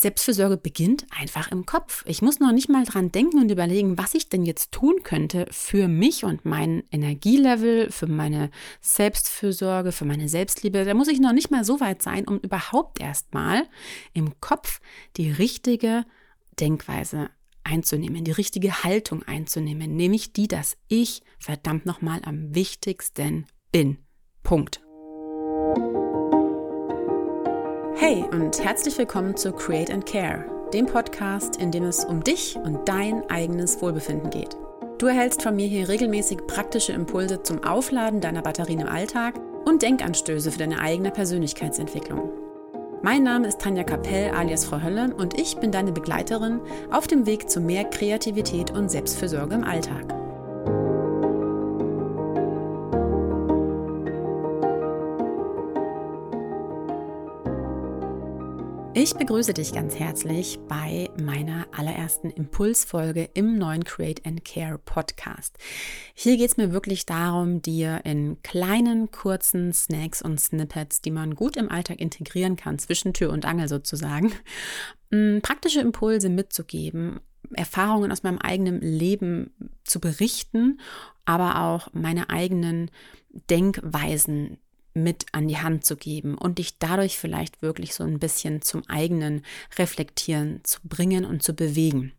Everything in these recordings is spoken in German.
Selbstfürsorge beginnt einfach im Kopf. Ich muss noch nicht mal dran denken und überlegen, was ich denn jetzt tun könnte für mich und mein Energielevel, für meine Selbstfürsorge, für meine Selbstliebe. Da muss ich noch nicht mal so weit sein, um überhaupt erstmal im Kopf die richtige Denkweise einzunehmen, die richtige Haltung einzunehmen, nämlich die, dass ich verdammt nochmal am wichtigsten bin. Punkt. Hey und herzlich willkommen zu Create and Care, dem Podcast, in dem es um dich und dein eigenes Wohlbefinden geht. Du erhältst von mir hier regelmäßig praktische Impulse zum Aufladen deiner Batterien im Alltag und Denkanstöße für deine eigene Persönlichkeitsentwicklung. Mein Name ist Tanja Kapell alias Frau Hölle und ich bin deine Begleiterin auf dem Weg zu mehr Kreativität und Selbstfürsorge im Alltag. Ich begrüße dich ganz herzlich bei meiner allerersten Impulsfolge im neuen Create and Care Podcast. Hier geht es mir wirklich darum, dir in kleinen, kurzen Snacks und Snippets, die man gut im Alltag integrieren kann, zwischen Tür und Angel sozusagen, praktische Impulse mitzugeben, Erfahrungen aus meinem eigenen Leben zu berichten, aber auch meine eigenen Denkweisen mit an die Hand zu geben und dich dadurch vielleicht wirklich so ein bisschen zum eigenen Reflektieren zu bringen und zu bewegen.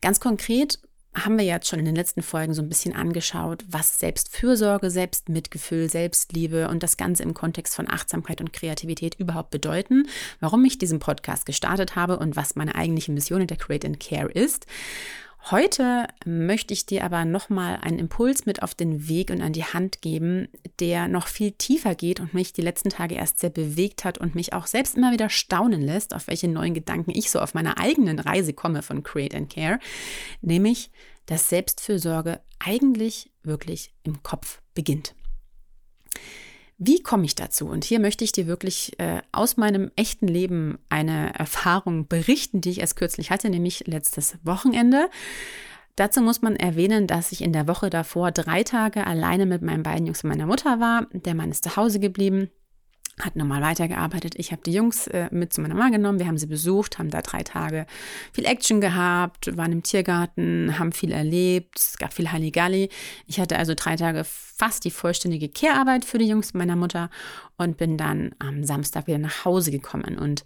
Ganz konkret haben wir jetzt schon in den letzten Folgen so ein bisschen angeschaut, was Selbstfürsorge, Selbstmitgefühl, Selbstliebe und das Ganze im Kontext von Achtsamkeit und Kreativität überhaupt bedeuten, warum ich diesen Podcast gestartet habe und was meine eigentliche Mission in der Create and Care ist. Heute möchte ich dir aber nochmal einen Impuls mit auf den Weg und an die Hand geben, der noch viel tiefer geht und mich die letzten Tage erst sehr bewegt hat und mich auch selbst immer wieder staunen lässt, auf welche neuen Gedanken ich so auf meiner eigenen Reise komme von Create and Care, nämlich, dass Selbstfürsorge eigentlich wirklich im Kopf beginnt. Wie komme ich dazu? Und hier möchte ich dir wirklich äh, aus meinem echten Leben eine Erfahrung berichten, die ich erst kürzlich hatte, nämlich letztes Wochenende. Dazu muss man erwähnen, dass ich in der Woche davor drei Tage alleine mit meinen beiden Jungs und meiner Mutter war. Der Mann ist zu Hause geblieben hat normal weitergearbeitet. Ich habe die Jungs äh, mit zu meiner Mama genommen. Wir haben sie besucht, haben da drei Tage viel Action gehabt, waren im Tiergarten, haben viel erlebt. Es gab viel Halligalli. Ich hatte also drei Tage fast die vollständige Kehrarbeit für die Jungs meiner Mutter und bin dann am Samstag wieder nach Hause gekommen. Und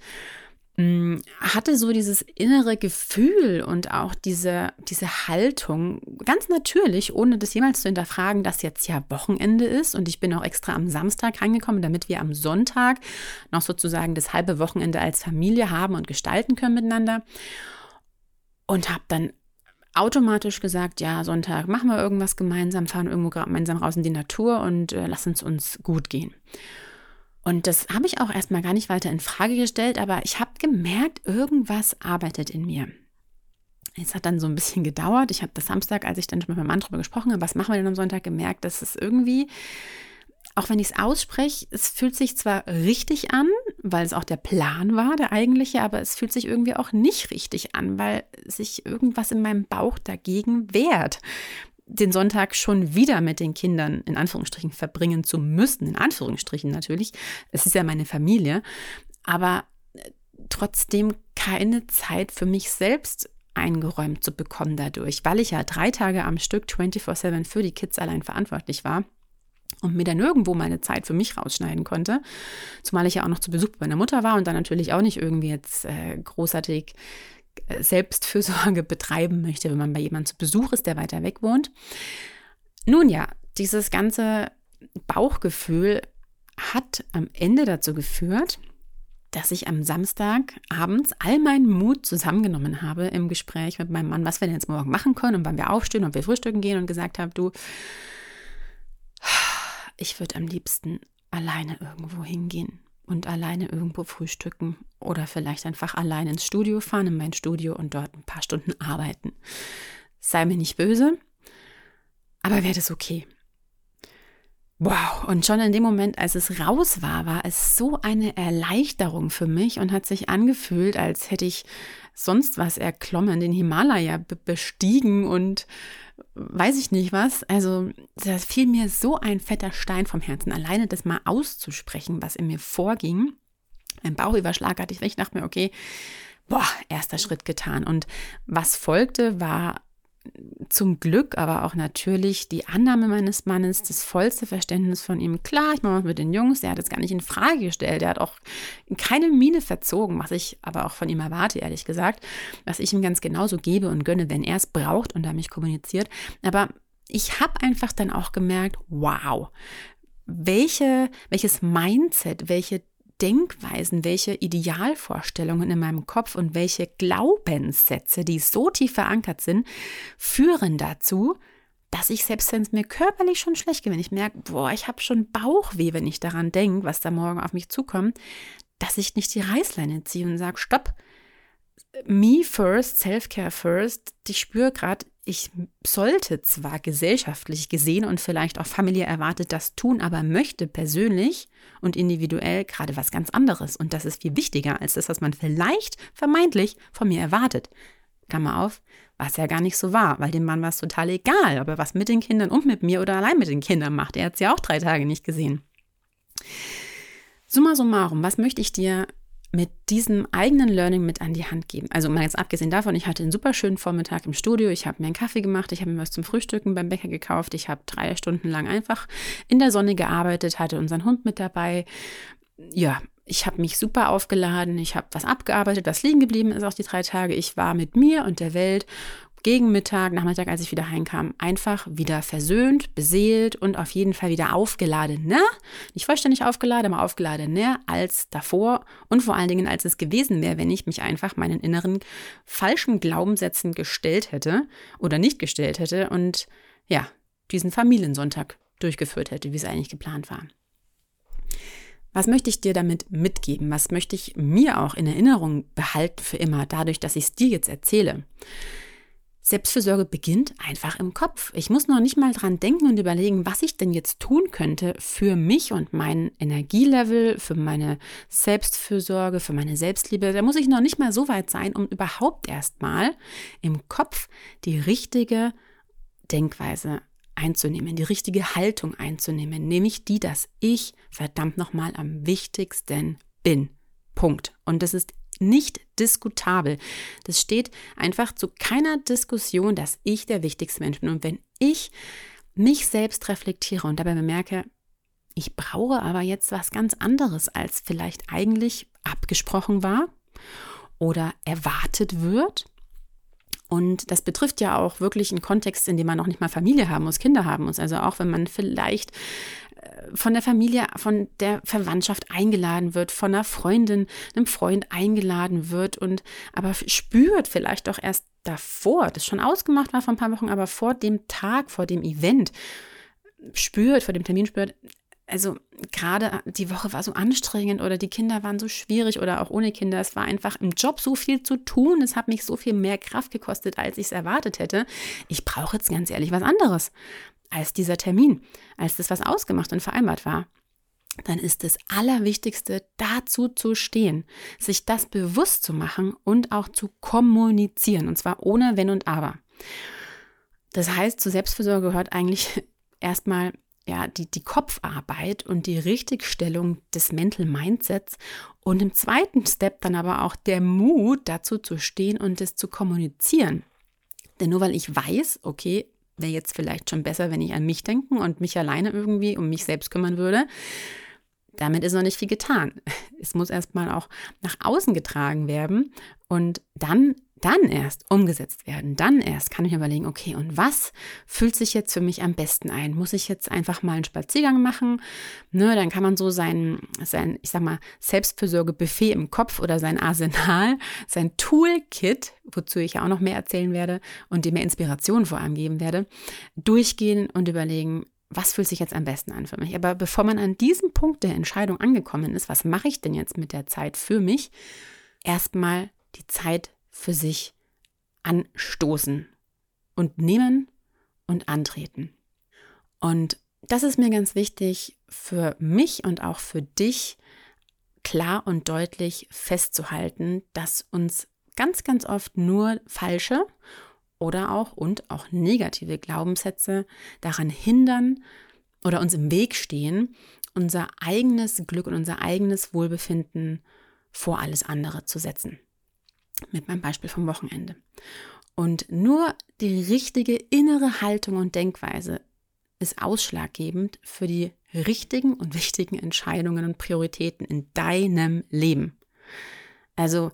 hatte so dieses innere Gefühl und auch diese, diese Haltung ganz natürlich, ohne das jemals zu hinterfragen, dass jetzt ja Wochenende ist und ich bin auch extra am Samstag reingekommen, damit wir am Sonntag noch sozusagen das halbe Wochenende als Familie haben und gestalten können miteinander und habe dann automatisch gesagt, ja, Sonntag machen wir irgendwas gemeinsam, fahren irgendwo gemeinsam raus in die Natur und äh, lass uns uns gut gehen. Und das habe ich auch erstmal gar nicht weiter in Frage gestellt, aber ich habe gemerkt, irgendwas arbeitet in mir. Es hat dann so ein bisschen gedauert. Ich habe das Samstag, als ich dann schon mit meinem Mann drüber gesprochen habe, was machen wir denn am Sonntag, gemerkt, dass es irgendwie, auch wenn ich es ausspreche, es fühlt sich zwar richtig an, weil es auch der Plan war, der eigentliche, aber es fühlt sich irgendwie auch nicht richtig an, weil sich irgendwas in meinem Bauch dagegen wehrt den Sonntag schon wieder mit den Kindern in Anführungsstrichen verbringen zu müssen, in Anführungsstrichen natürlich. Es ist ja meine Familie, aber äh, trotzdem keine Zeit für mich selbst eingeräumt zu bekommen dadurch, weil ich ja drei Tage am Stück 24/7 für die Kids allein verantwortlich war und mir dann irgendwo meine Zeit für mich rausschneiden konnte. Zumal ich ja auch noch zu Besuch bei meiner Mutter war und dann natürlich auch nicht irgendwie jetzt äh, großartig Selbstfürsorge betreiben möchte, wenn man bei jemandem zu Besuch ist, der weiter weg wohnt. Nun ja, dieses ganze Bauchgefühl hat am Ende dazu geführt, dass ich am Samstag abends all meinen Mut zusammengenommen habe im Gespräch mit meinem Mann, was wir denn jetzt morgen machen können und wann wir aufstehen und wir frühstücken gehen und gesagt habe, du, ich würde am liebsten alleine irgendwo hingehen und alleine irgendwo frühstücken oder vielleicht einfach allein ins Studio fahren, in mein Studio und dort ein paar Stunden arbeiten. Sei mir nicht böse, aber wäre das okay. Wow, und schon in dem Moment, als es raus war, war es so eine Erleichterung für mich und hat sich angefühlt, als hätte ich sonst was erklommen, den Himalaya bestiegen und weiß ich nicht was. Also, da fiel mir so ein fetter Stein vom Herzen, alleine das mal auszusprechen, was in mir vorging Mein Bauch war schlagartig weg. Ich dachte mir, okay, boah, erster Schritt getan. Und was folgte, war zum Glück aber auch natürlich die Annahme meines Mannes, das vollste Verständnis von ihm. Klar, ich mache was mit den Jungs, der hat es gar nicht in Frage gestellt, der hat auch keine Miene verzogen, was ich aber auch von ihm erwarte, ehrlich gesagt, was ich ihm ganz genauso gebe und gönne, wenn er es braucht und er mich kommuniziert. Aber ich habe einfach dann auch gemerkt, wow, welche, welches Mindset, welche Denkweisen, welche Idealvorstellungen in meinem Kopf und welche Glaubenssätze, die so tief verankert sind, führen dazu, dass ich selbst wenn es mir körperlich schon schlecht geht, wenn ich merke, boah, ich habe schon Bauchweh, wenn ich daran denke, was da morgen auf mich zukommt, dass ich nicht die Reißleine ziehe und sage, stopp, me first, self-care first. Ich spüre gerade, ich sollte zwar gesellschaftlich gesehen und vielleicht auch familiär erwartet das tun, aber möchte persönlich und individuell gerade was ganz anderes. Und das ist viel wichtiger als das, was man vielleicht vermeintlich von mir erwartet. Klammer auf, was ja gar nicht so war, weil dem Mann war es total egal, ob er was mit den Kindern und mit mir oder allein mit den Kindern macht. Er hat es ja auch drei Tage nicht gesehen. Summa summarum, was möchte ich dir mit diesem eigenen Learning mit an die Hand geben. Also mal jetzt abgesehen davon, ich hatte einen super schönen Vormittag im Studio, ich habe mir einen Kaffee gemacht, ich habe mir was zum Frühstücken beim Bäcker gekauft, ich habe drei Stunden lang einfach in der Sonne gearbeitet, hatte unseren Hund mit dabei. Ja, ich habe mich super aufgeladen, ich habe was abgearbeitet, was liegen geblieben ist auch die drei Tage. Ich war mit mir und der Welt gegen Mittag, Nachmittag, als ich wieder heimkam, einfach wieder versöhnt, beseelt und auf jeden Fall wieder aufgeladen. Ne? Nicht vollständig aufgeladen, aber aufgeladen ne? als davor und vor allen Dingen, als es gewesen wäre, wenn ich mich einfach meinen inneren falschen Glaubenssätzen gestellt hätte oder nicht gestellt hätte und ja, diesen Familiensonntag durchgeführt hätte, wie es eigentlich geplant war. Was möchte ich dir damit mitgeben? Was möchte ich mir auch in Erinnerung behalten für immer, dadurch, dass ich es dir jetzt erzähle? Selbstfürsorge beginnt einfach im Kopf. Ich muss noch nicht mal dran denken und überlegen, was ich denn jetzt tun könnte für mich und mein Energielevel, für meine Selbstfürsorge, für meine Selbstliebe. Da muss ich noch nicht mal so weit sein, um überhaupt erstmal im Kopf die richtige Denkweise einzunehmen, die richtige Haltung einzunehmen, nämlich die, dass ich verdammt nochmal am wichtigsten bin. Punkt. Und das ist nicht diskutabel. Das steht einfach zu keiner Diskussion, dass ich der wichtigste Mensch bin. Und wenn ich mich selbst reflektiere und dabei bemerke, ich brauche aber jetzt was ganz anderes, als vielleicht eigentlich abgesprochen war oder erwartet wird. Und das betrifft ja auch wirklich einen Kontext, in dem man noch nicht mal Familie haben muss, Kinder haben muss. Also auch wenn man vielleicht von der Familie, von der Verwandtschaft eingeladen wird, von einer Freundin, einem Freund eingeladen wird und aber spürt vielleicht doch erst davor, das schon ausgemacht war vor ein paar Wochen, aber vor dem Tag, vor dem Event, spürt, vor dem Termin spürt, also gerade die Woche war so anstrengend oder die Kinder waren so schwierig oder auch ohne Kinder. Es war einfach im Job so viel zu tun. Es hat mich so viel mehr Kraft gekostet, als ich es erwartet hätte. Ich brauche jetzt ganz ehrlich was anderes als dieser Termin, als das, was ausgemacht und vereinbart war, dann ist das Allerwichtigste, dazu zu stehen, sich das bewusst zu machen und auch zu kommunizieren, und zwar ohne Wenn und Aber. Das heißt, zur Selbstfürsorge gehört eigentlich erstmal ja, die, die Kopfarbeit und die Richtigstellung des Mental Mindsets und im zweiten Step dann aber auch der Mut, dazu zu stehen und es zu kommunizieren. Denn nur weil ich weiß, okay, wäre jetzt vielleicht schon besser, wenn ich an mich denken und mich alleine irgendwie um mich selbst kümmern würde. Damit ist noch nicht viel getan. Es muss erstmal auch nach außen getragen werden und dann dann erst umgesetzt werden. Dann erst kann ich überlegen, okay, und was fühlt sich jetzt für mich am besten ein? Muss ich jetzt einfach mal einen Spaziergang machen? Ne, dann kann man so sein, sein, ich sag mal, Selbstfürsorge-Buffet im Kopf oder sein Arsenal, sein Toolkit, wozu ich ja auch noch mehr erzählen werde und dem mehr Inspiration vor allem geben werde, durchgehen und überlegen, was fühlt sich jetzt am besten an für mich? Aber bevor man an diesem Punkt der Entscheidung angekommen ist, was mache ich denn jetzt mit der Zeit für mich? Erstmal die Zeit für sich anstoßen und nehmen und antreten. Und das ist mir ganz wichtig für mich und auch für dich klar und deutlich festzuhalten, dass uns ganz, ganz oft nur falsche oder auch und auch negative Glaubenssätze daran hindern oder uns im Weg stehen, unser eigenes Glück und unser eigenes Wohlbefinden vor alles andere zu setzen. Mit meinem Beispiel vom Wochenende. Und nur die richtige innere Haltung und Denkweise ist ausschlaggebend für die richtigen und wichtigen Entscheidungen und Prioritäten in deinem Leben. Also,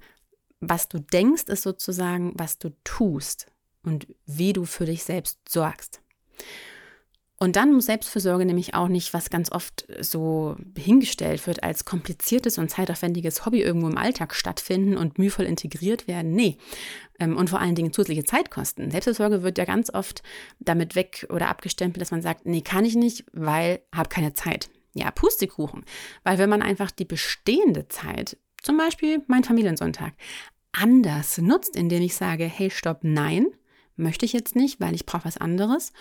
was du denkst, ist sozusagen, was du tust und wie du für dich selbst sorgst. Und dann muss Selbstfürsorge nämlich auch nicht, was ganz oft so hingestellt wird, als kompliziertes und zeitaufwendiges Hobby irgendwo im Alltag stattfinden und mühevoll integriert werden. Nee. Ähm, und vor allen Dingen zusätzliche Zeitkosten. Selbstfürsorge wird ja ganz oft damit weg oder abgestempelt, dass man sagt, nee, kann ich nicht, weil habe keine Zeit. Ja, Pustekuchen. Weil wenn man einfach die bestehende Zeit, zum Beispiel mein Familiensonntag, anders nutzt, indem ich sage, hey, stopp, nein, möchte ich jetzt nicht, weil ich brauche was anderes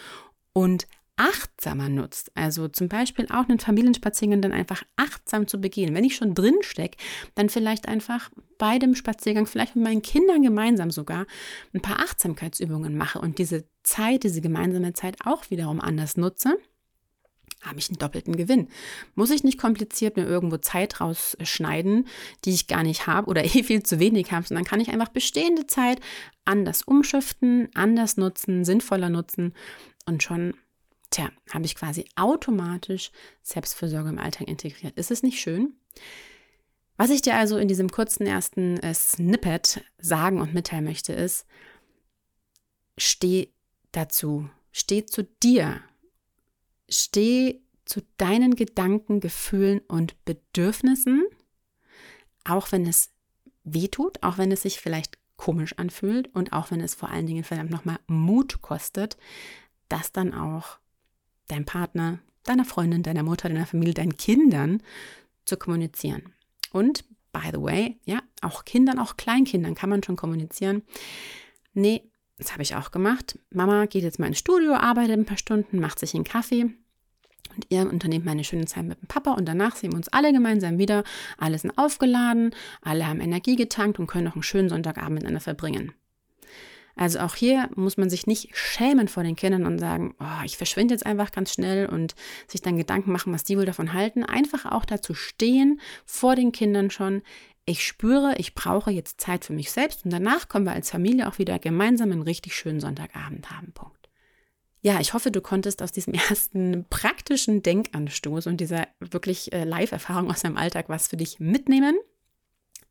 und achtsamer nutzt. Also zum Beispiel auch einen Familienspaziergang dann einfach achtsam zu begehen. Wenn ich schon drin stecke, dann vielleicht einfach bei dem Spaziergang, vielleicht mit meinen Kindern gemeinsam sogar, ein paar Achtsamkeitsübungen mache und diese Zeit, diese gemeinsame Zeit auch wiederum anders nutze habe ich einen doppelten Gewinn. Muss ich nicht kompliziert mir irgendwo Zeit rausschneiden, die ich gar nicht habe oder eh viel zu wenig habe, sondern kann ich einfach bestehende Zeit anders umschiften, anders nutzen, sinnvoller nutzen und schon Tja, habe ich quasi automatisch Selbstfürsorge im Alltag integriert. Ist es nicht schön? Was ich dir also in diesem kurzen ersten äh, Snippet sagen und mitteilen möchte, ist, steh dazu, steh zu dir, steh zu deinen Gedanken, Gefühlen und Bedürfnissen, auch wenn es weh tut, auch wenn es sich vielleicht komisch anfühlt und auch wenn es vor allen Dingen verdammt nochmal Mut kostet, das dann auch deinem Partner, deiner Freundin, deiner Mutter, deiner Familie, deinen Kindern zu kommunizieren. Und, by the way, ja, auch Kindern, auch Kleinkindern kann man schon kommunizieren. Nee, das habe ich auch gemacht. Mama geht jetzt mal ins Studio, arbeitet ein paar Stunden, macht sich einen Kaffee. Und ihr unternehmt meine schöne Zeit mit dem Papa und danach sehen wir uns alle gemeinsam wieder. Alle sind aufgeladen, alle haben Energie getankt und können noch einen schönen Sonntagabend miteinander verbringen. Also auch hier muss man sich nicht schämen vor den Kindern und sagen, oh, ich verschwinde jetzt einfach ganz schnell und sich dann Gedanken machen, was die wohl davon halten. Einfach auch dazu stehen, vor den Kindern schon, ich spüre, ich brauche jetzt Zeit für mich selbst und danach können wir als Familie auch wieder gemeinsam einen richtig schönen Sonntagabend haben. Punkt. Ja, ich hoffe, du konntest aus diesem ersten praktischen Denkanstoß und dieser wirklich äh, Live-Erfahrung aus deinem Alltag was für dich mitnehmen.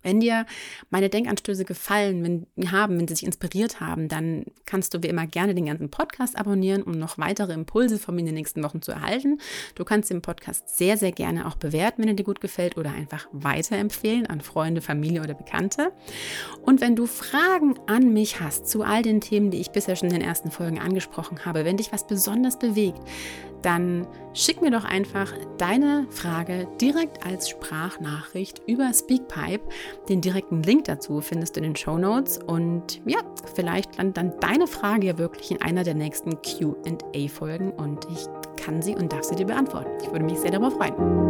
Wenn dir meine Denkanstöße gefallen wenn, haben, wenn sie dich inspiriert haben, dann kannst du wie immer gerne den ganzen Podcast abonnieren, um noch weitere Impulse von mir in den nächsten Wochen zu erhalten. Du kannst den Podcast sehr, sehr gerne auch bewerten, wenn er dir gut gefällt oder einfach weiterempfehlen an Freunde, Familie oder Bekannte. Und wenn du Fragen an mich hast zu all den Themen, die ich bisher schon in den ersten Folgen angesprochen habe, wenn dich was besonders bewegt, dann schick mir doch einfach deine Frage direkt als Sprachnachricht über Speakpipe. Den direkten Link dazu findest du in den Show Notes. Und ja, vielleicht landet dann deine Frage ja wirklich in einer der nächsten QA-Folgen und ich kann sie und darf sie dir beantworten. Ich würde mich sehr darüber freuen.